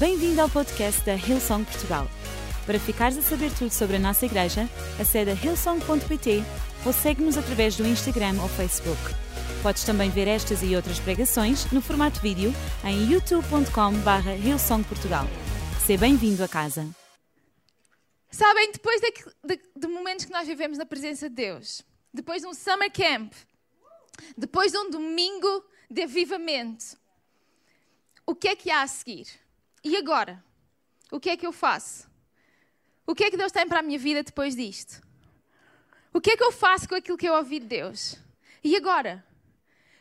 Bem-vindo ao podcast da Hillsong Portugal. Para ficares a saber tudo sobre a nossa igreja, acede a hillsong.pt ou segue-nos através do Instagram ou Facebook. Podes também ver estas e outras pregações no formato vídeo em youtube.com.br hillsongportugal. Seja bem-vindo a casa. Sabem, depois de, de, de, momentos que nós vivemos na presença de Deus, depois de um summer camp, depois de um domingo de avivamento, o que é que há a seguir? E agora? O que é que eu faço? O que é que Deus tem para a minha vida depois disto? O que é que eu faço com aquilo que eu ouvi de Deus? E agora?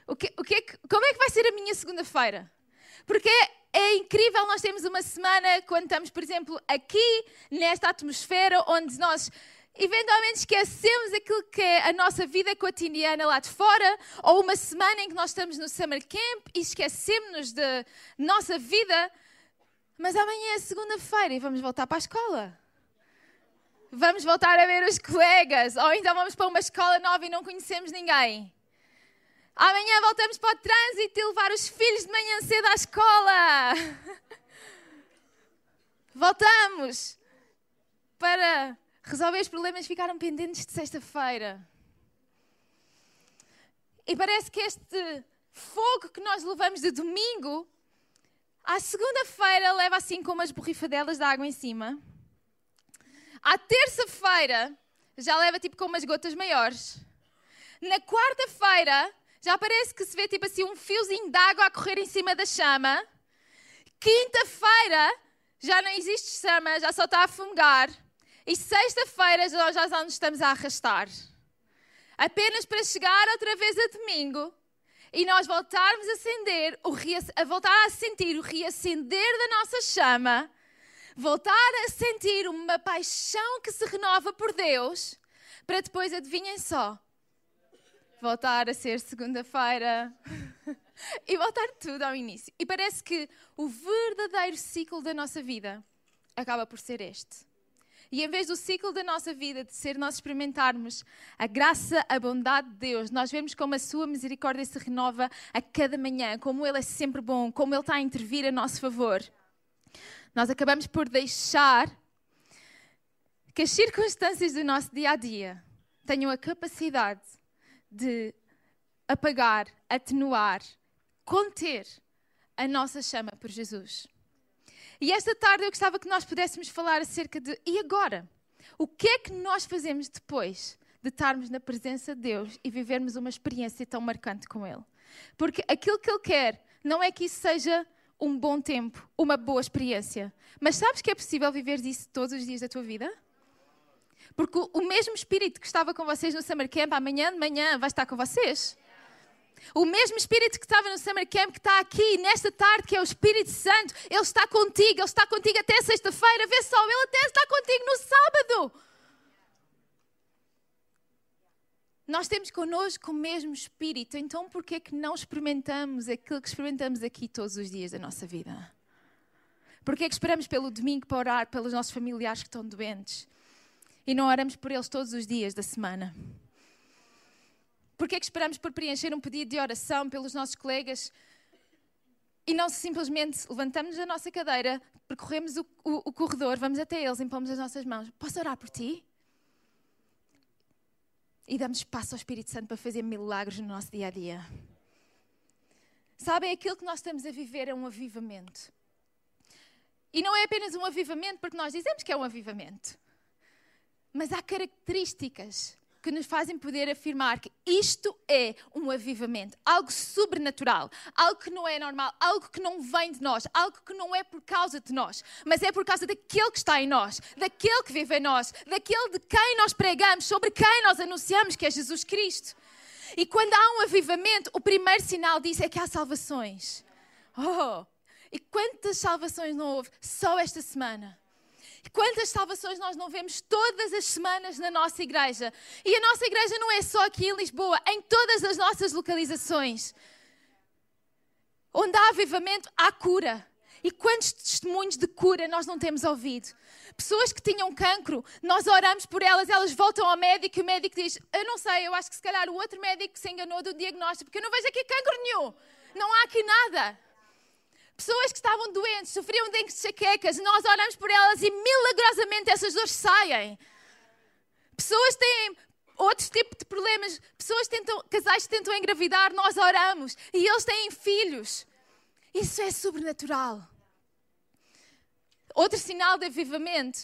O que, o que é que, como é que vai ser a minha segunda-feira? Porque é, incrível nós termos uma semana quando estamos, por exemplo, aqui nesta atmosfera onde nós eventualmente esquecemos aquilo que é a nossa vida cotidiana lá de fora, ou uma semana em que nós estamos no summer camp e esquecemos da nossa vida, mas amanhã é segunda-feira e vamos voltar para a escola. Vamos voltar a ver os colegas, ou então vamos para uma escola nova e não conhecemos ninguém. Amanhã voltamos para o trânsito e levar os filhos de manhã cedo à escola. Voltamos para resolver os problemas que ficaram pendentes de sexta-feira. E parece que este fogo que nós levamos de domingo, à segunda-feira leva assim com umas borrifadelas de água em cima. À terça-feira já leva tipo com umas gotas maiores. Na quarta-feira já parece que se vê tipo assim um fiozinho de água a correr em cima da chama. Quinta-feira já não existe chama, já só está a fumegar. E sexta-feira nós já nos estamos a arrastar. Apenas para chegar outra vez a domingo e nós voltarmos a acender, a voltar a sentir o reacender da nossa chama, voltar a sentir uma paixão que se renova por Deus, para depois, adivinhem só, voltar a ser segunda-feira e voltar tudo ao início. E parece que o verdadeiro ciclo da nossa vida acaba por ser este. E em vez do ciclo da nossa vida de ser nós experimentarmos a graça, a bondade de Deus, nós vemos como a sua misericórdia se renova a cada manhã, como Ele é sempre bom, como Ele está a intervir a nosso favor. Nós acabamos por deixar que as circunstâncias do nosso dia a dia tenham a capacidade de apagar, atenuar, conter a nossa chama por Jesus. E esta tarde eu gostava que nós pudéssemos falar acerca de e agora? O que é que nós fazemos depois de estarmos na presença de Deus e vivermos uma experiência tão marcante com Ele? Porque aquilo que Ele quer não é que isso seja um bom tempo, uma boa experiência. Mas sabes que é possível viver isso todos os dias da tua vida? Porque o mesmo Espírito que estava com vocês no Summer Camp, amanhã de manhã vai estar com vocês. O mesmo Espírito que estava no Summer Camp, que está aqui nesta tarde, que é o Espírito Santo, Ele está contigo, Ele está contigo até sexta-feira. Vê só, Ele até está contigo no sábado. Nós temos connosco o mesmo Espírito, então por que é que não experimentamos aquilo que experimentamos aqui todos os dias da nossa vida? Por que é que esperamos pelo domingo para orar pelos nossos familiares que estão doentes? e não oramos por eles todos os dias da semana? Porquê é que esperamos por preencher um pedido de oração pelos nossos colegas e não simplesmente levantamos da nossa cadeira, percorremos o, o, o corredor, vamos até eles, impomos as nossas mãos. Posso orar por ti? E damos espaço ao Espírito Santo para fazer milagres no nosso dia a dia. Sabem, aquilo que nós estamos a viver é um avivamento. E não é apenas um avivamento porque nós dizemos que é um avivamento. Mas há características que nos fazem poder afirmar que isto é um avivamento, algo sobrenatural, algo que não é normal, algo que não vem de nós, algo que não é por causa de nós, mas é por causa daquele que está em nós, daquele que vive em nós, daquele de quem nós pregamos, sobre quem nós anunciamos que é Jesus Cristo. E quando há um avivamento, o primeiro sinal disso é que há salvações. Oh! E quantas salvações não houve só esta semana? Quantas salvações nós não vemos todas as semanas na nossa igreja? E a nossa igreja não é só aqui em Lisboa, em todas as nossas localizações. Onde há avivamento, há cura. E quantos testemunhos de cura nós não temos ouvido? Pessoas que tinham cancro, nós oramos por elas, elas voltam ao médico e o médico diz: Eu não sei, eu acho que se calhar o outro médico se enganou do diagnóstico, porque eu não vejo aqui cancro nenhum. Não há aqui nada. Pessoas que estavam doentes, sofriam de enxaquecas, nós oramos por elas e milagrosamente essas dores saem. Pessoas têm outros tipos de problemas, pessoas tentam, casais tentam engravidar, nós oramos e eles têm filhos. Isso é sobrenatural. Outro sinal de avivamento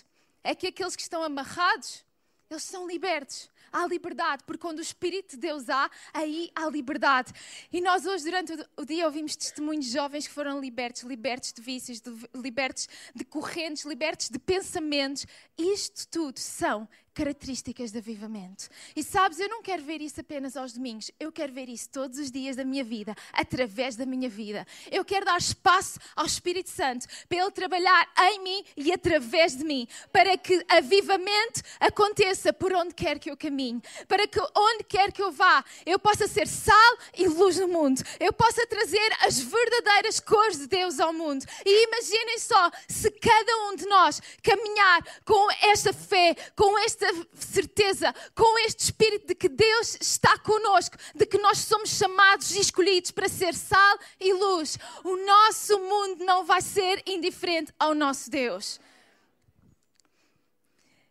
é que aqueles que estão amarrados, eles são libertos há liberdade, porque quando o Espírito de Deus há, aí há liberdade. E nós hoje, durante o dia, ouvimos testemunhos de jovens que foram libertos, libertos de vícios, de, libertos de correntes, libertos de pensamentos. Isto tudo são características de avivamento. E sabes, eu não quero ver isso apenas aos domingos, eu quero ver isso todos os dias da minha vida, através da minha vida. Eu quero dar espaço ao Espírito Santo para Ele trabalhar em mim e através de mim, para que avivamento aconteça por onde quer que eu caminhe, para que onde quer que eu vá, eu possa ser sal e luz no mundo, eu possa trazer as verdadeiras cores de Deus ao mundo. E imaginem só se cada um de nós caminhar com esta fé, com esta esta certeza, com este espírito de que Deus está conosco, de que nós somos chamados e escolhidos para ser sal e luz, o nosso mundo não vai ser indiferente ao nosso Deus.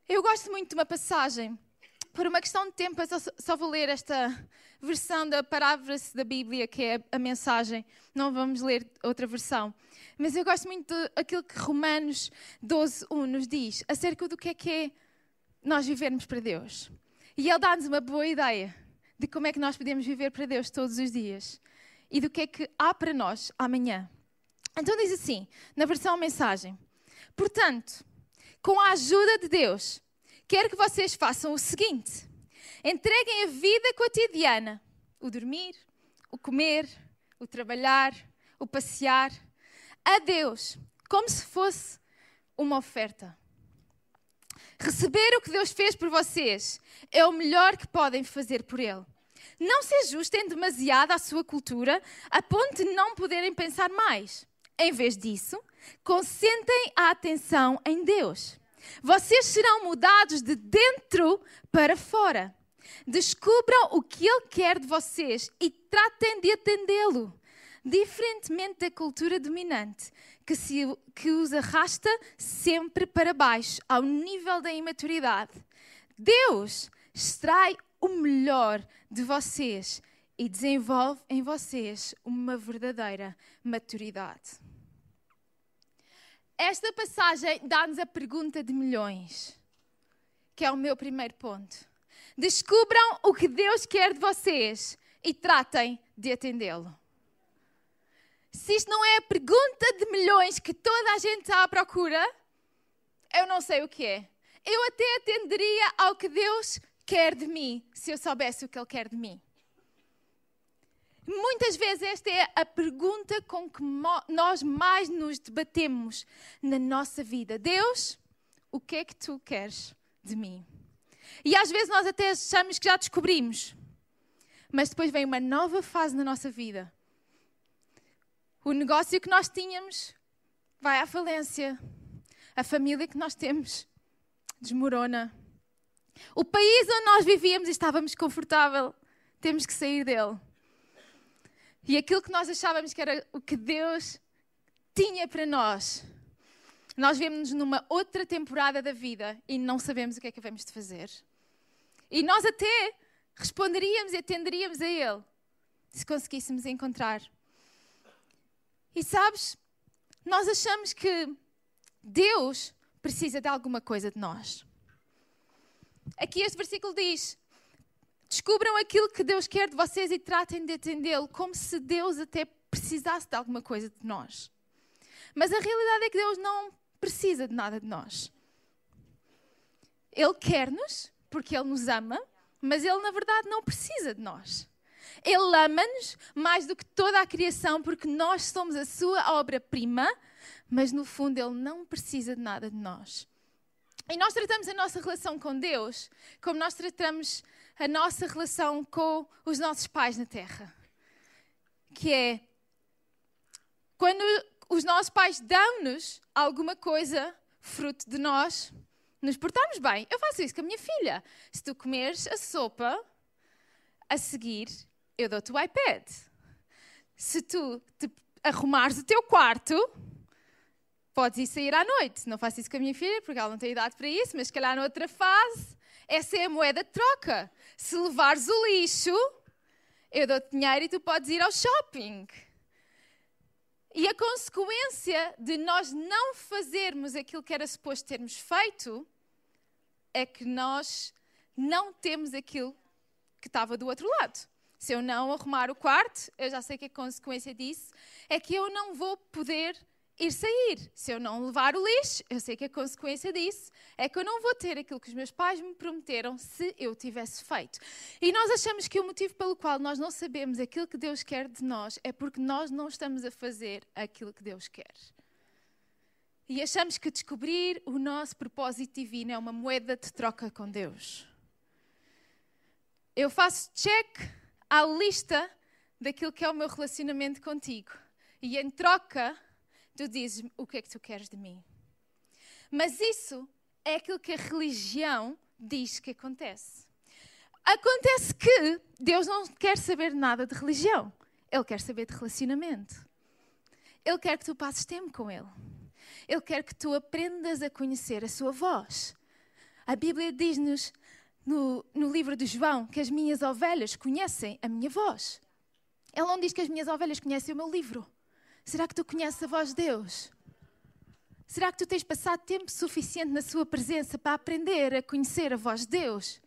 Eu gosto muito de uma passagem. Por uma questão de tempo, eu só, só vou ler esta versão da palavra da Bíblia, que é a mensagem. Não vamos ler outra versão. Mas eu gosto muito daquilo que Romanos 12, 1 nos diz, acerca do que é que é nós vivermos para Deus. E Ele dá-nos uma boa ideia de como é que nós podemos viver para Deus todos os dias e do que é que há para nós amanhã. Então diz assim, na versão mensagem: Portanto, com a ajuda de Deus, quero que vocês façam o seguinte: entreguem a vida cotidiana, o dormir, o comer, o trabalhar, o passear, a Deus, como se fosse uma oferta. Receber o que Deus fez por vocês é o melhor que podem fazer por Ele. Não se ajustem demasiado à sua cultura a ponto de não poderem pensar mais. Em vez disso, concentrem a atenção em Deus. Vocês serão mudados de dentro para fora. Descubram o que Ele quer de vocês e tratem de atendê-lo. Diferentemente da cultura dominante, que, se, que os arrasta sempre para baixo, ao nível da imaturidade. Deus extrai o melhor de vocês e desenvolve em vocês uma verdadeira maturidade. Esta passagem dá-nos a pergunta de milhões, que é o meu primeiro ponto. Descubram o que Deus quer de vocês e tratem de atendê-lo se isto não é a pergunta de milhões que toda a gente está à procura, eu não sei o que é. Eu até atenderia ao que Deus quer de mim, se eu soubesse o que Ele quer de mim. Muitas vezes esta é a pergunta com que nós mais nos debatemos na nossa vida. Deus, o que é que tu queres de mim? E às vezes nós até achamos que já descobrimos, mas depois vem uma nova fase na nossa vida o negócio que nós tínhamos vai à falência. A família que nós temos desmorona. O país onde nós vivíamos e estávamos confortável, temos que sair dele. E aquilo que nós achávamos que era o que Deus tinha para nós, nós vemos-nos numa outra temporada da vida e não sabemos o que é que devemos de fazer. E nós até responderíamos e atenderíamos a Ele se conseguíssemos encontrar e sabes, nós achamos que Deus precisa de alguma coisa de nós. Aqui este versículo diz: descubram aquilo que Deus quer de vocês e tratem de atendê-lo, como se Deus até precisasse de alguma coisa de nós. Mas a realidade é que Deus não precisa de nada de nós. Ele quer-nos porque Ele nos ama, mas Ele na verdade não precisa de nós. Ele ama-nos mais do que toda a criação, porque nós somos a sua obra-prima, mas no fundo Ele não precisa de nada de nós. E nós tratamos a nossa relação com Deus como nós tratamos a nossa relação com os nossos pais na terra. Que é quando os nossos pais dão-nos alguma coisa fruto de nós nos portarmos bem. Eu faço isso com a minha filha. Se tu comeres a sopa, a seguir eu dou-te o iPad. Se tu te arrumares o teu quarto, podes ir sair à noite. Não faço isso com a minha filha, porque ela não tem idade para isso, mas se calhar noutra fase, essa é a moeda de troca. Se levares o lixo, eu dou-te dinheiro e tu podes ir ao shopping. E a consequência de nós não fazermos aquilo que era suposto termos feito é que nós não temos aquilo que estava do outro lado. Se eu não arrumar o quarto, eu já sei que a consequência disso é que eu não vou poder ir sair. Se eu não levar o lixo, eu sei que a consequência disso é que eu não vou ter aquilo que os meus pais me prometeram se eu tivesse feito. E nós achamos que o motivo pelo qual nós não sabemos aquilo que Deus quer de nós é porque nós não estamos a fazer aquilo que Deus quer. E achamos que descobrir o nosso propósito divino é uma moeda de troca com Deus. Eu faço check à lista daquilo que é o meu relacionamento contigo. E em troca, tu dizes o que é que tu queres de mim. Mas isso é aquilo que a religião diz que acontece. Acontece que Deus não quer saber nada de religião. Ele quer saber de relacionamento. Ele quer que tu passes tempo com Ele. Ele quer que tu aprendas a conhecer a sua voz. A Bíblia diz-nos no, no livro de João que as minhas ovelhas conhecem a minha voz. Ele não diz que as minhas ovelhas conhecem o meu livro. Será que tu conheces a voz de Deus? Será que tu tens passado tempo suficiente na sua presença para aprender a conhecer a voz de Deus?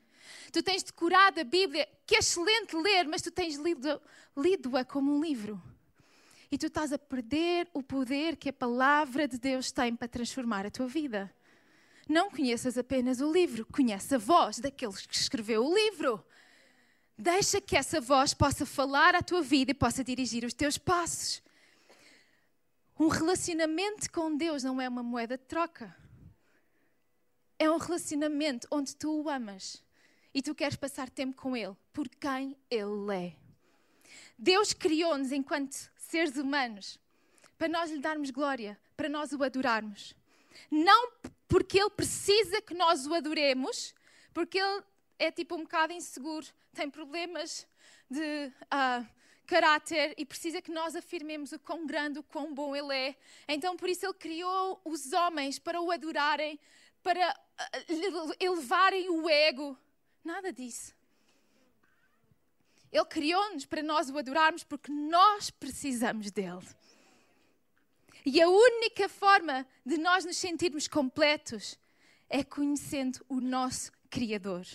Tu tens decorado a Bíblia, que é excelente ler, mas tu tens lido-a lido como um livro. E tu estás a perder o poder que a palavra de Deus tem para transformar a tua vida. Não conheças apenas o livro, conhece a voz daquele que escreveu o livro. Deixa que essa voz possa falar à tua vida e possa dirigir os teus passos. Um relacionamento com Deus não é uma moeda de troca. É um relacionamento onde tu o amas e tu queres passar tempo com Ele por quem Ele é. Deus criou-nos enquanto seres humanos para nós lhe darmos glória, para nós o adorarmos. Não porque Ele precisa que nós o adoremos, porque Ele é tipo um bocado inseguro, tem problemas de. Uh, caráter e precisa que nós afirmemos o quão grande, o quão bom Ele é. Então, por isso, Ele criou os homens para o adorarem, para uh, elevarem o ego. Nada disso. Ele criou-nos para nós o adorarmos porque nós precisamos dele. E a única forma de nós nos sentirmos completos é conhecendo o nosso Criador.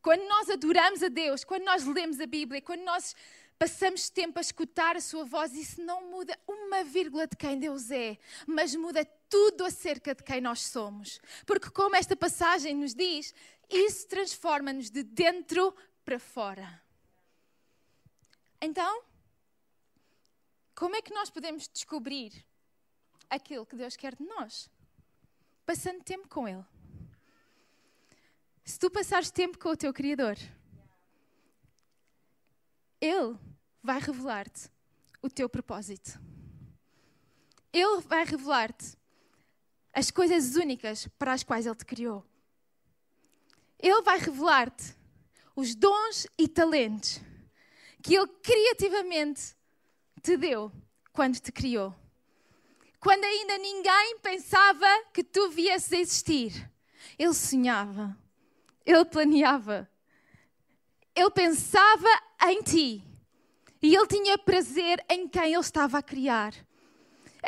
Quando nós adoramos a Deus, quando nós lemos a Bíblia, quando nós passamos tempo a escutar a sua voz, isso não muda uma vírgula de quem Deus é, mas muda tudo acerca de quem nós somos. Porque, como esta passagem nos diz, isso transforma-nos de dentro para fora. Então, como é que nós podemos descobrir aquilo que Deus quer de nós? Passando tempo com Ele. Se tu passares tempo com o teu Criador, ele vai revelar-te o teu propósito. Ele vai revelar-te as coisas únicas para as quais Ele te criou. Ele vai revelar-te os dons e talentos que Ele criativamente te deu quando te criou. Quando ainda ninguém pensava que tu viesses a existir, Ele sonhava, Ele planeava, Ele pensava em ti. E ele tinha prazer em quem ele estava a criar.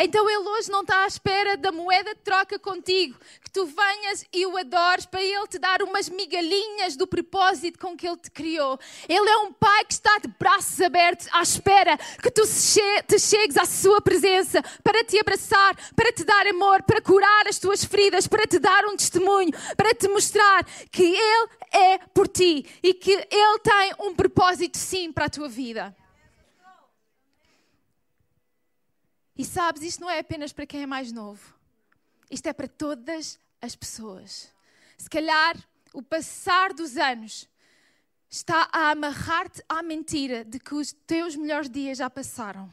Então ele hoje não está à espera da moeda de troca contigo, que tu venhas e o adores para ele te dar umas migalhinhas do propósito com que ele te criou. Ele é um pai que está de braços abertos à espera que tu te chegues à sua presença para te abraçar, para te dar amor, para curar as tuas feridas, para te dar um testemunho, para te mostrar que ele é por ti e que ele tem um propósito sim para a tua vida. E sabes, isto não é apenas para quem é mais novo. Isto é para todas as pessoas. Se calhar o passar dos anos está a amarrar-te à mentira de que os teus melhores dias já passaram.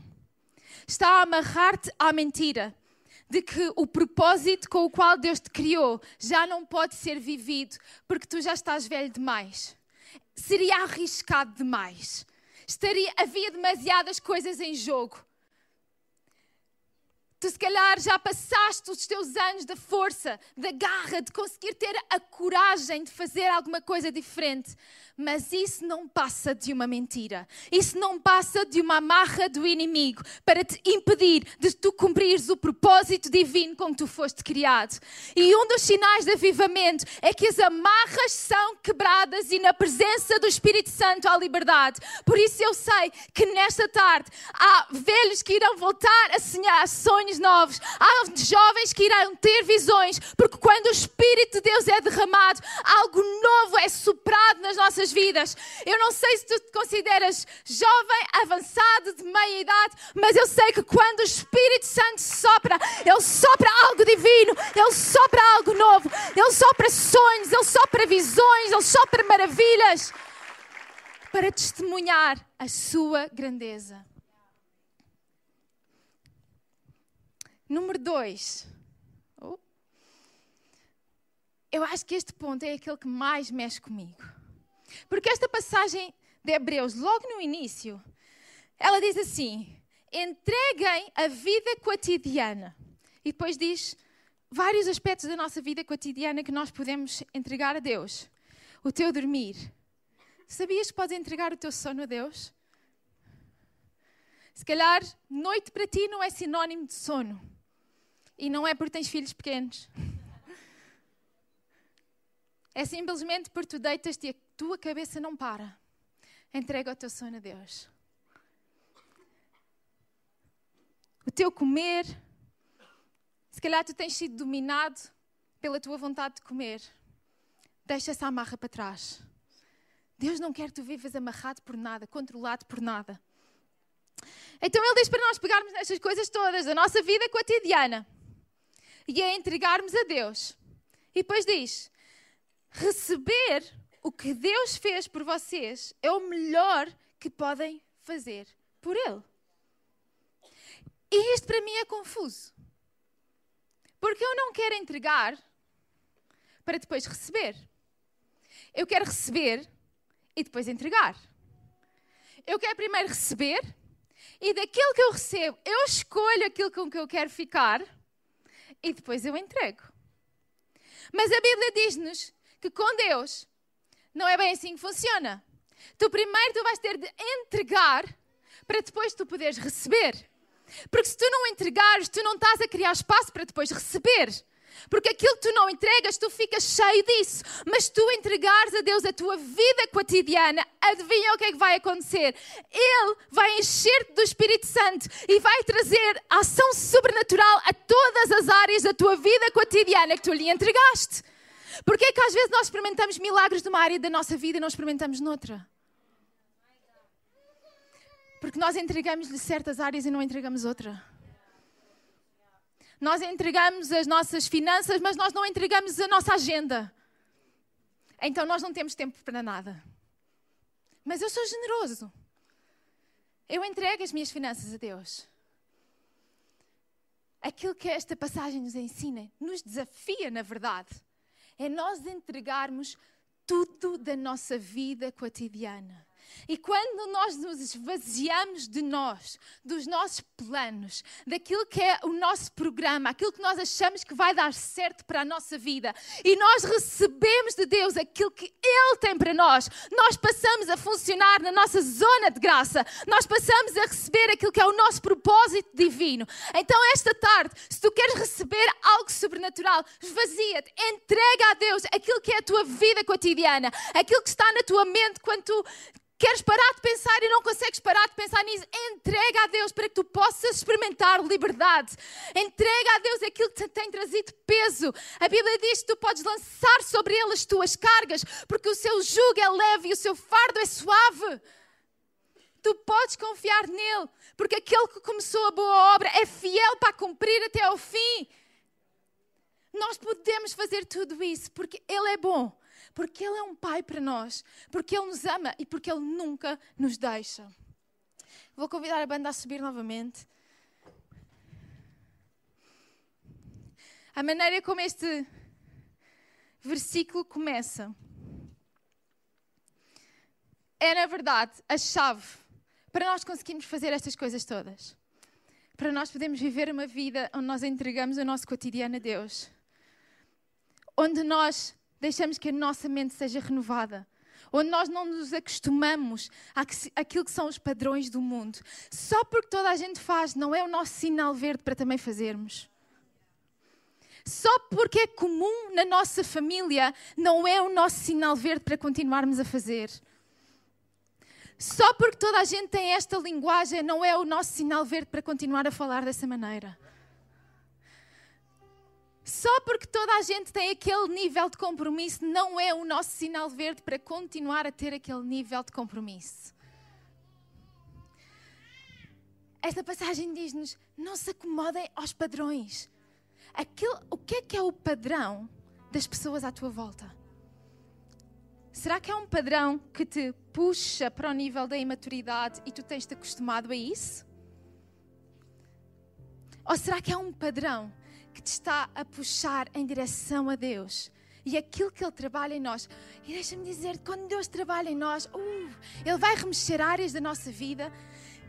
Está a amarrar-te à mentira de que o propósito com o qual Deus te criou já não pode ser vivido porque tu já estás velho demais. Seria arriscado demais. Estaria, havia demasiadas coisas em jogo Tu, se calhar, já passaste os teus anos da força, da garra, de conseguir ter a coragem de fazer alguma coisa diferente. Mas isso não passa de uma mentira. Isso não passa de uma amarra do inimigo para te impedir de tu cumprires o propósito divino com que tu foste criado. E um dos sinais de avivamento é que as amarras são quebradas e na presença do Espírito Santo há liberdade. Por isso eu sei que nesta tarde há velhos que irão voltar a sonhar sonhos novos. Há jovens que irão ter visões, porque quando o Espírito de Deus é derramado, algo novo é soprado nas nossas nossas vidas. Eu não sei se tu te consideras jovem, avançado, de meia idade, mas eu sei que quando o Espírito Santo sopra, ele sopra algo divino, ele sopra algo novo, ele sopra sonhos, ele sopra visões, ele sopra maravilhas para testemunhar a sua grandeza. Número dois. Oh. Eu acho que este ponto é aquele que mais mexe comigo. Porque esta passagem de Hebreus, logo no início, ela diz assim: entreguem a vida cotidiana. E depois diz vários aspectos da nossa vida cotidiana que nós podemos entregar a Deus. O teu dormir. Sabias que podes entregar o teu sono a Deus? Se calhar, noite para ti não é sinónimo de sono. E não é porque tens filhos pequenos. É simplesmente porque tu deitas-te tua cabeça não para. Entrega o teu sono a Deus. O teu comer, se calhar tu tens sido dominado pela tua vontade de comer. Deixa essa amarra para trás. Deus não quer que tu vivas amarrado por nada, controlado por nada. Então Ele diz para nós pegarmos nestas coisas todas da nossa vida cotidiana e a entregarmos a Deus. E depois diz: receber o que Deus fez por vocês é o melhor que podem fazer por Ele. E isto para mim é confuso. Porque eu não quero entregar para depois receber. Eu quero receber e depois entregar. Eu quero primeiro receber e daquilo que eu recebo, eu escolho aquilo com que eu quero ficar e depois eu entrego. Mas a Bíblia diz-nos que com Deus não é bem assim que funciona. Tu primeiro tu vais ter de entregar para depois tu poderes receber. Porque se tu não entregares, tu não estás a criar espaço para depois receber. Porque aquilo que tu não entregas, tu ficas cheio disso. Mas tu entregares a Deus a tua vida cotidiana, adivinha o que é que vai acontecer? Ele vai encher-te do Espírito Santo e vai trazer ação sobrenatural a todas as áreas da tua vida cotidiana que tu lhe entregaste. Porquê é que às vezes nós experimentamos milagres numa área da nossa vida e não experimentamos noutra? Porque nós entregamos-lhe certas áreas e não entregamos outra. Nós entregamos as nossas finanças, mas nós não entregamos a nossa agenda. Então nós não temos tempo para nada. Mas eu sou generoso. Eu entrego as minhas finanças a Deus. Aquilo que esta passagem nos ensina, nos desafia, na verdade, é nós entregarmos tudo da nossa vida cotidiana. E quando nós nos esvaziamos de nós, dos nossos planos, daquilo que é o nosso programa, aquilo que nós achamos que vai dar certo para a nossa vida, e nós recebemos de Deus aquilo que Ele tem para nós, nós passamos a funcionar na nossa zona de graça, nós passamos a receber aquilo que é o nosso propósito divino. Então, esta tarde, se tu queres receber algo sobrenatural, esvazia-te, entrega a Deus aquilo que é a tua vida cotidiana, aquilo que está na tua mente quando tu Queres parar de pensar e não consegues parar de pensar nisso? Entrega a Deus para que tu possas experimentar liberdade. Entrega a Deus aquilo que te tem trazido peso. A Bíblia diz que tu podes lançar sobre ele as tuas cargas, porque o seu jugo é leve e o seu fardo é suave. Tu podes confiar nele, porque aquele que começou a boa obra é fiel para cumprir até ao fim. Nós podemos fazer tudo isso porque ele é bom porque Ele é um Pai para nós, porque Ele nos ama e porque Ele nunca nos deixa. Vou convidar a banda a subir novamente. A maneira como este versículo começa é, na verdade, a chave para nós conseguirmos fazer estas coisas todas. para nós podermos viver uma vida onde nós entregamos o nosso cotidiano a Deus. Onde nós deixamos que a nossa mente seja renovada. Onde nós não nos acostumamos àquilo que são os padrões do mundo. Só porque toda a gente faz, não é o nosso sinal verde para também fazermos. Só porque é comum na nossa família, não é o nosso sinal verde para continuarmos a fazer. Só porque toda a gente tem esta linguagem, não é o nosso sinal verde para continuar a falar dessa maneira. Só porque toda a gente tem aquele nível de compromisso, não é o nosso sinal verde para continuar a ter aquele nível de compromisso. Esta passagem diz-nos: não se acomodem aos padrões. Aquilo, o que é que é o padrão das pessoas à tua volta? Será que é um padrão que te puxa para o nível da imaturidade e tu tens-te acostumado a isso? Ou será que é um padrão que te está a puxar em direção a Deus? E aquilo que Ele trabalha em nós. E deixa-me dizer, quando Deus trabalha em nós, uh, Ele vai remexer áreas da nossa vida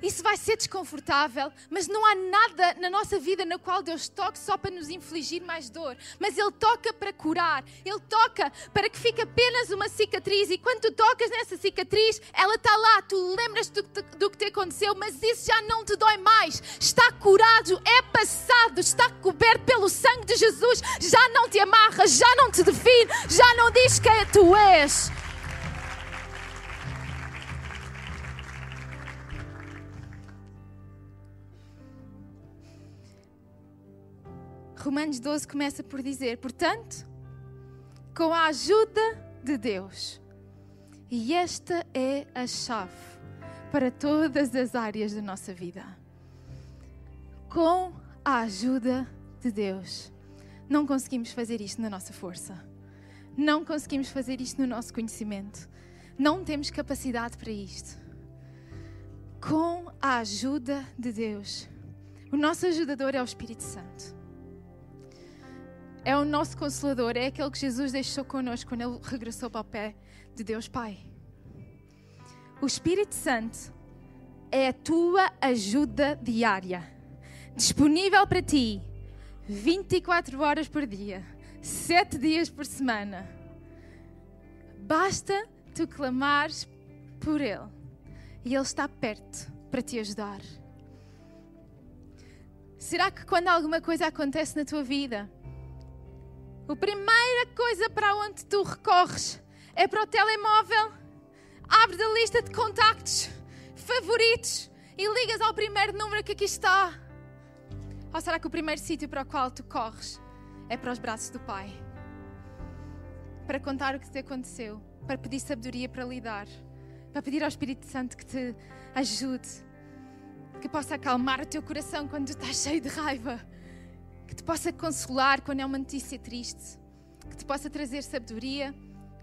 isso vai ser desconfortável, mas não há nada na nossa vida na qual Deus toque só para nos infligir mais dor. Mas Ele toca para curar, Ele toca para que fique apenas uma cicatriz. E quando tu tocas nessa cicatriz, ela está lá, tu lembras do, do que te aconteceu, mas isso já não te dói mais. Está curado, é passado, está coberto pelo sangue de Jesus. Já não te amarra, já não te define, já não diz quem tu és. Romanos 12 começa por dizer: Portanto, com a ajuda de Deus, e esta é a chave para todas as áreas da nossa vida. Com a ajuda de Deus, não conseguimos fazer isto na nossa força, não conseguimos fazer isto no nosso conhecimento, não temos capacidade para isto. Com a ajuda de Deus, o nosso ajudador é o Espírito Santo é o nosso consolador, é aquele que Jesus deixou connosco quando ele regressou para o pé de Deus Pai. O Espírito Santo é a tua ajuda diária, disponível para ti 24 horas por dia, 7 dias por semana. Basta tu clamares por Ele e Ele está perto para te ajudar. Será que quando alguma coisa acontece na tua vida, a primeira coisa para onde tu recorres é para o telemóvel, abres a lista de contactos, favoritos e ligas ao primeiro número que aqui está. Ou será que o primeiro sítio para o qual tu corres é para os braços do Pai? Para contar o que te aconteceu, para pedir sabedoria para lidar, para pedir ao Espírito Santo que te ajude, que possa acalmar o teu coração quando tu estás cheio de raiva que te possa consolar quando é uma notícia triste, que te possa trazer sabedoria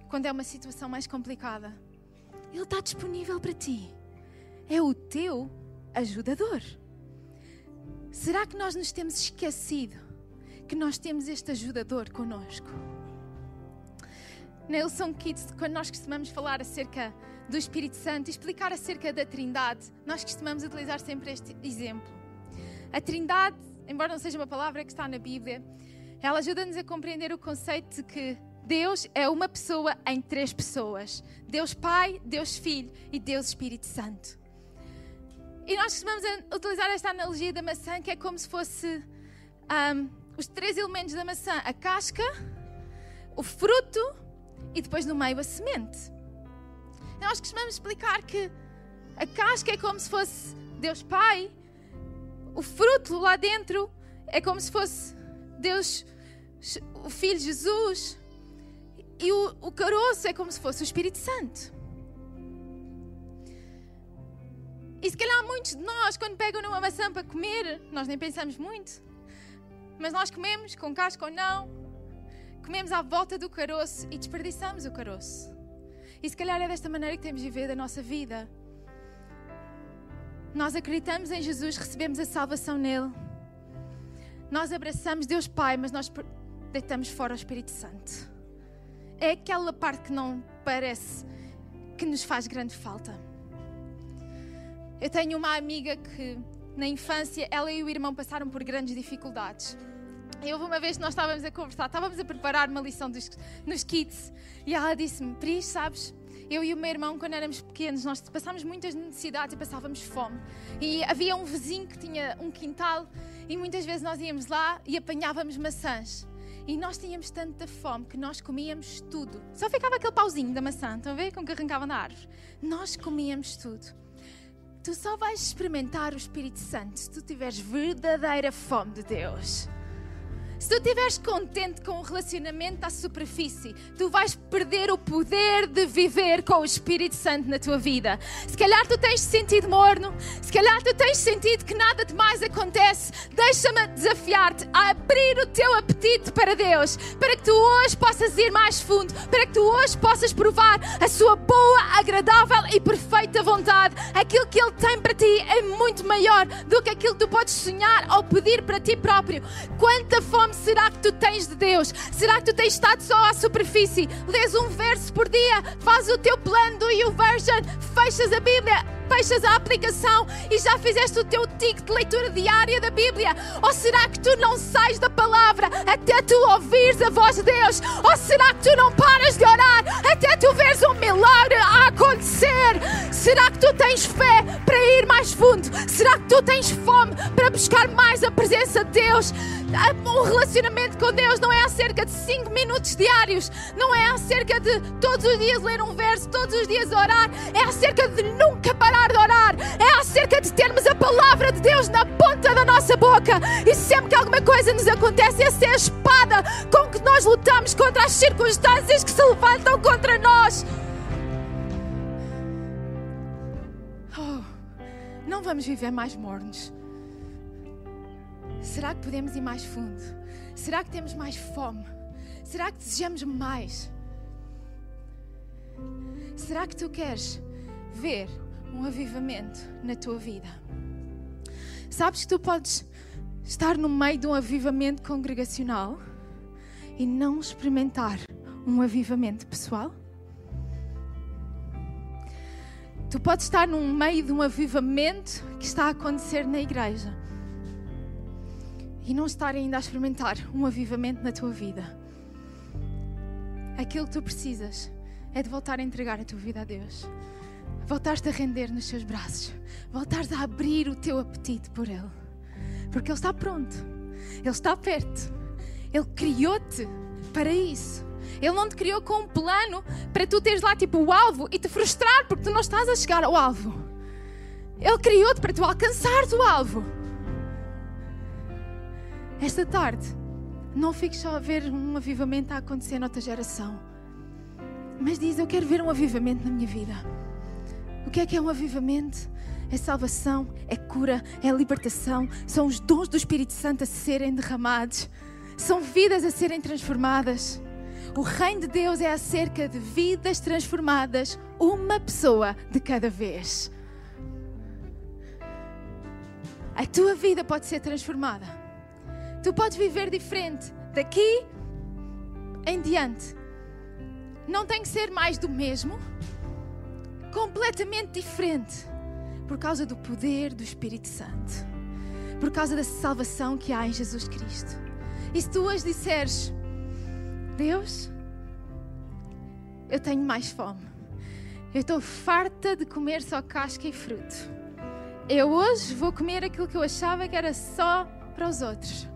quando é uma situação mais complicada. Ele está disponível para ti. É o teu ajudador. Será que nós nos temos esquecido que nós temos este ajudador conosco? Na Elson Kids, quando nós costumamos falar acerca do Espírito Santo explicar acerca da Trindade, nós costumamos utilizar sempre este exemplo. A Trindade embora não seja uma palavra que está na Bíblia, ela ajuda-nos a compreender o conceito de que Deus é uma pessoa em três pessoas: Deus Pai, Deus Filho e Deus Espírito Santo. E nós costumamos utilizar esta analogia da maçã, que é como se fosse um, os três elementos da maçã: a casca, o fruto e depois no meio a semente. Nós costumamos explicar que a casca é como se fosse Deus Pai, o fruto lá dentro é como se fosse Deus, o Filho Jesus, e o, o caroço é como se fosse o Espírito Santo. E se calhar muitos de nós, quando pegam numa maçã para comer, nós nem pensamos muito. Mas nós comemos, com casca ou não, comemos à volta do caroço e desperdiçamos o caroço. E se calhar é desta maneira que temos de viver a nossa vida. Nós acreditamos em Jesus, recebemos a salvação nele. Nós abraçamos Deus Pai, mas nós deitamos fora o Espírito Santo. É aquela parte que não parece que nos faz grande falta. Eu tenho uma amiga que na infância, ela e o irmão passaram por grandes dificuldades. E houve uma vez que nós estávamos a conversar, estávamos a preparar uma lição dos, nos kids, e ela disse-me: Pris, sabes, eu e o meu irmão, quando éramos pequenos, nós passámos muitas necessidades e passávamos fome. E havia um vizinho que tinha um quintal, e muitas vezes nós íamos lá e apanhávamos maçãs. E nós tínhamos tanta fome que nós comíamos tudo. Só ficava aquele pauzinho da maçã, estão a ver? Com que arrancava na árvore. Nós comíamos tudo. Tu só vais experimentar o Espírito Santo se tu tiveres verdadeira fome de Deus. Se tu estiveres contente com o relacionamento à superfície, tu vais perder o poder de viver com o Espírito Santo na tua vida. Se calhar tu tens sentido morno, se calhar tu tens sentido que nada de mais acontece. Deixa-me desafiar-te a abrir o teu apetite para Deus, para que tu hoje possas ir mais fundo, para que tu hoje possas provar a sua boa, agradável e perfeita vontade. Aquilo que Ele tem para ti é muito maior do que aquilo que tu podes sonhar ou pedir para ti próprio. Quanta fome será que tu tens de Deus? Será que tu tens estado só à superfície? Lês um verso por dia, faz o teu plano do YouVersion, fechas a Bíblia, fechas a aplicação e já fizeste o teu tique de leitura diária da Bíblia? Ou será que tu não sais da palavra até tu ouvires a voz de Deus? Ou será que tu não paras de orar até tu veres um milagre a acontecer? Será que tu tens fé para ir mais fundo? Será que tu tens fome para buscar mais a presença de Deus? Um relacionamento com Deus não é acerca de 5 minutos diários, não é acerca de todos os dias ler um verso, todos os dias orar, é acerca de nunca parar de orar, é acerca de termos a palavra de Deus na ponta da nossa boca e sempre que alguma coisa nos acontece, essa é a espada com que nós lutamos contra as circunstâncias que se levantam contra nós. Oh, não vamos viver mais mornos. Será que podemos ir mais fundo? Será que temos mais fome? Será que desejamos mais? Será que tu queres ver um avivamento na tua vida? Sabes que tu podes estar no meio de um avivamento congregacional e não experimentar um avivamento pessoal? Tu podes estar no meio de um avivamento que está a acontecer na igreja e não estar ainda a experimentar um avivamento na tua vida. Aquilo que tu precisas é de voltar a entregar a tua vida a Deus. Voltares-te a render nos seus braços. Voltares a abrir o teu apetite por Ele. Porque Ele está pronto. Ele está perto. Ele criou-te para isso. Ele não te criou com um plano para tu teres lá tipo o alvo e te frustrar porque tu não estás a chegar ao alvo. Ele criou-te para tu alcançares o alvo. Esta tarde, não fiques só a ver um avivamento a acontecer noutra geração, mas diz: Eu quero ver um avivamento na minha vida. O que é que é um avivamento? É salvação, é cura, é libertação, são os dons do Espírito Santo a serem derramados, são vidas a serem transformadas. O reino de Deus é acerca de vidas transformadas, uma pessoa de cada vez. A tua vida pode ser transformada Tu podes viver diferente daqui em diante. Não tem que ser mais do mesmo, completamente diferente, por causa do poder do Espírito Santo, por causa da salvação que há em Jesus Cristo. E se tu hoje disseres, Deus, eu tenho mais fome, eu estou farta de comer só casca e fruto. Eu hoje vou comer aquilo que eu achava que era só para os outros.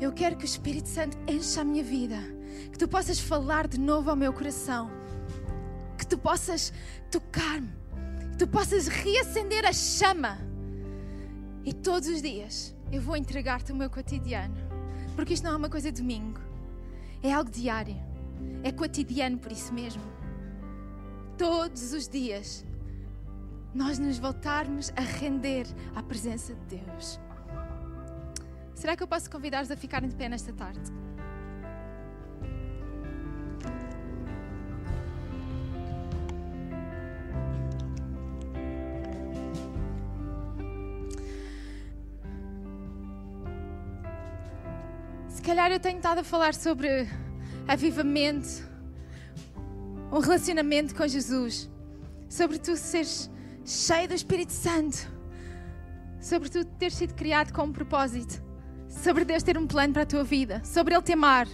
Eu quero que o Espírito Santo encha a minha vida, que tu possas falar de novo ao meu coração, tu possas tocar-me, que tu possas reacender a chama. E todos os dias eu vou entregar-te o meu cotidiano, porque isto não é uma coisa de domingo, é algo diário, é cotidiano por isso mesmo. Todos os dias nós nos voltarmos a render à presença de Deus. Será que eu posso convidar-vos a ficarem de pé nesta tarde? Calhar eu tenho estado a falar sobre avivamento, um relacionamento com Jesus, sobre tu seres cheio do Espírito Santo sobre tu ter sido criado com um propósito, sobre Deus ter um plano para a tua vida, sobre Ele te amar,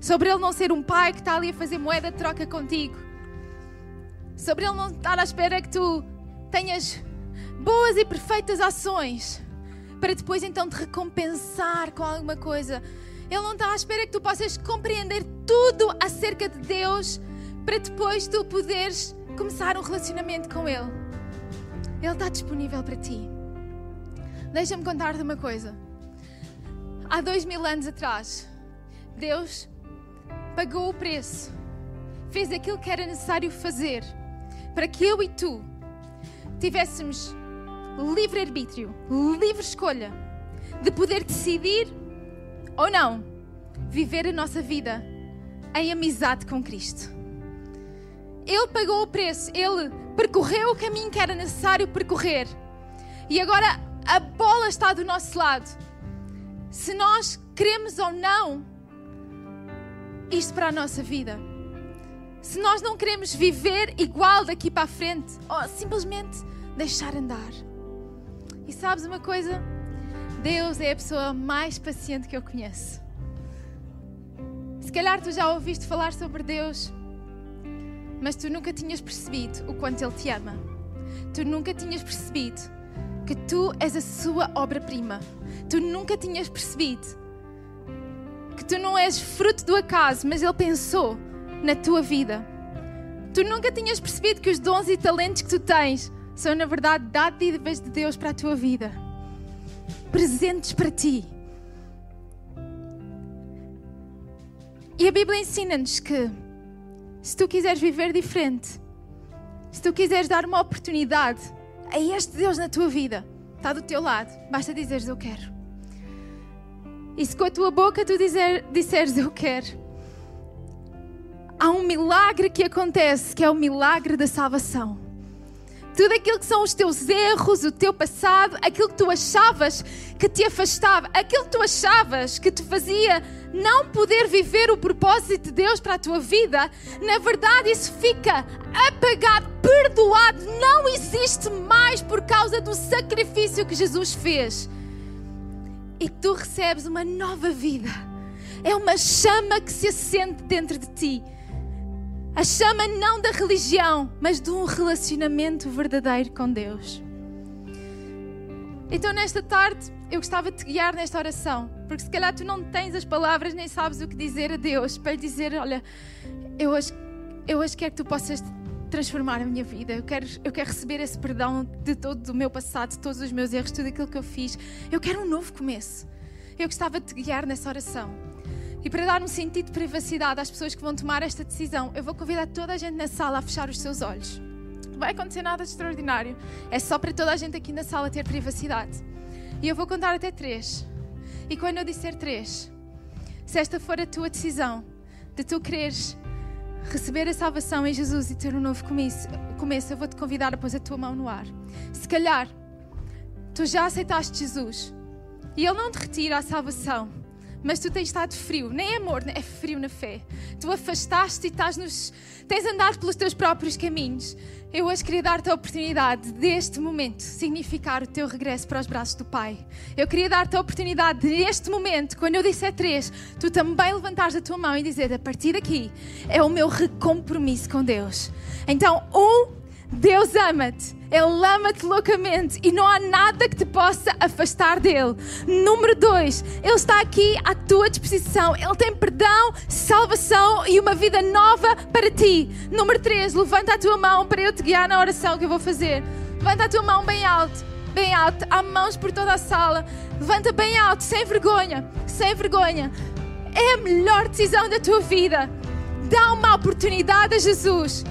sobre Ele não ser um pai que está ali a fazer moeda de troca contigo, sobre Ele não estar à espera que tu tenhas boas e perfeitas ações para depois então te recompensar com alguma coisa. Ele não está à espera que tu possas compreender tudo acerca de Deus para depois tu poderes começar um relacionamento com Ele. Ele está disponível para ti. Deixa-me contar-te uma coisa. Há dois mil anos atrás, Deus pagou o preço, fez aquilo que era necessário fazer para que eu e tu tivéssemos livre-arbítrio, livre escolha de poder decidir ou não viver a nossa vida em amizade com Cristo. Ele pagou o preço, ele percorreu o caminho que era necessário percorrer. E agora a bola está do nosso lado. Se nós queremos ou não isto para a nossa vida. Se nós não queremos viver igual daqui para a frente, ou simplesmente deixar andar. E sabes uma coisa? Deus é a pessoa mais paciente que eu conheço. Se calhar tu já ouviste falar sobre Deus, mas tu nunca tinhas percebido o quanto Ele te ama. Tu nunca tinhas percebido que tu és a sua obra-prima. Tu nunca tinhas percebido que tu não és fruto do acaso, mas Ele pensou na tua vida. Tu nunca tinhas percebido que os dons e talentos que tu tens são, na verdade, dádivas de Deus para a tua vida presentes para ti. E a Bíblia ensina-nos que se tu quiseres viver diferente, se tu quiseres dar uma oportunidade a este Deus na tua vida, está do teu lado, basta dizeres eu quero. E se com a tua boca tu dizer, disseres eu quero, há um milagre que acontece, que é o milagre da salvação tudo aquilo que são os teus erros, o teu passado, aquilo que tu achavas que te afastava, aquilo que tu achavas que te fazia não poder viver o propósito de Deus para a tua vida, na verdade isso fica apagado, perdoado, não existe mais por causa do sacrifício que Jesus fez. E tu recebes uma nova vida. É uma chama que se acende dentro de ti a chama não da religião, mas de um relacionamento verdadeiro com Deus. Então, nesta tarde, eu gostava de te guiar nesta oração, porque se calhar tu não tens as palavras nem sabes o que dizer a Deus para lhe dizer: Olha, eu hoje, eu hoje quero que tu possas transformar a minha vida. Eu quero, eu quero receber esse perdão de todo o meu passado, de todos os meus erros, tudo aquilo que eu fiz. Eu quero um novo começo. Eu gostava de te guiar nessa oração. E para dar um sentido de privacidade às pessoas que vão tomar esta decisão, eu vou convidar toda a gente na sala a fechar os seus olhos. Não vai acontecer nada de extraordinário. É só para toda a gente aqui na sala ter privacidade. E eu vou contar até três. E quando eu disser três, se esta for a tua decisão de tu quereres receber a salvação em Jesus e ter um novo começo, eu vou te convidar a pôr a tua mão no ar. Se calhar tu já aceitaste Jesus e Ele não te retira a salvação mas tu tens estado frio, nem amor, é frio na fé. Tu afastaste e estás nos, tens andado pelos teus próprios caminhos. Eu hoje queria dar-te a oportunidade deste momento significar o teu regresso para os braços do Pai. Eu queria dar-te a oportunidade neste momento, quando eu disser três, tu também levantares a tua mão e dizer: a partir daqui é o meu recompromisso com Deus. Então, um, Deus ama-te. Ele ama-te loucamente e não há nada que te possa afastar dele. Número dois, Ele está aqui à tua disposição. Ele tem perdão, salvação e uma vida nova para ti. Número três, levanta a tua mão para eu te guiar na oração que eu vou fazer. Levanta a tua mão bem alto, bem alto. Há mãos por toda a sala. Levanta bem alto, sem vergonha, sem vergonha. É a melhor decisão da tua vida. Dá uma oportunidade a Jesus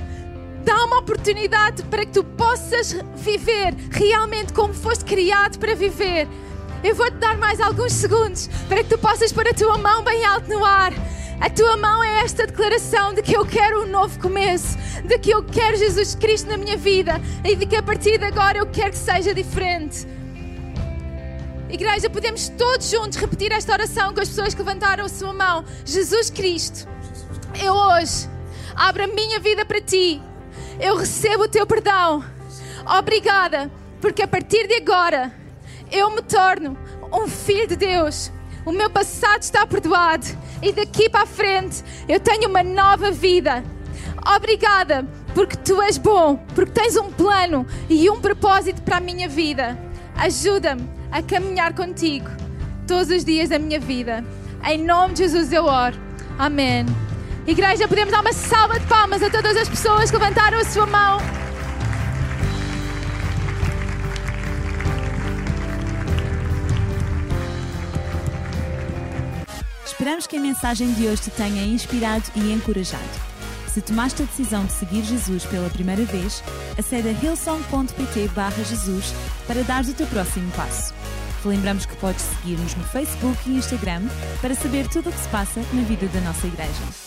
dá uma oportunidade para que tu possas viver realmente como foste criado para viver. Eu vou-te dar mais alguns segundos para que tu possas pôr a tua mão bem alto no ar. A tua mão é esta declaração de que eu quero um novo começo, de que eu quero Jesus Cristo na minha vida e de que a partir de agora eu quero que seja diferente. Igreja, podemos todos juntos repetir esta oração com as pessoas que levantaram a sua mão. Jesus Cristo, eu hoje abro a minha vida para ti eu recebo o teu perdão. Obrigada, porque a partir de agora eu me torno um filho de Deus. O meu passado está perdoado e daqui para a frente eu tenho uma nova vida. Obrigada porque tu és bom, porque tens um plano e um propósito para a minha vida. Ajuda-me a caminhar contigo todos os dias da minha vida. Em nome de Jesus eu oro. Amém. Igreja, podemos dar uma salva de palmas a todas as pessoas que levantaram a sua mão. Esperamos que a mensagem de hoje te tenha inspirado e encorajado. Se tomaste a decisão de seguir Jesus pela primeira vez, acede a hillsong.pt Jesus para dar o teu próximo passo. Te lembramos que podes seguir-nos no Facebook e Instagram para saber tudo o que se passa na vida da nossa igreja.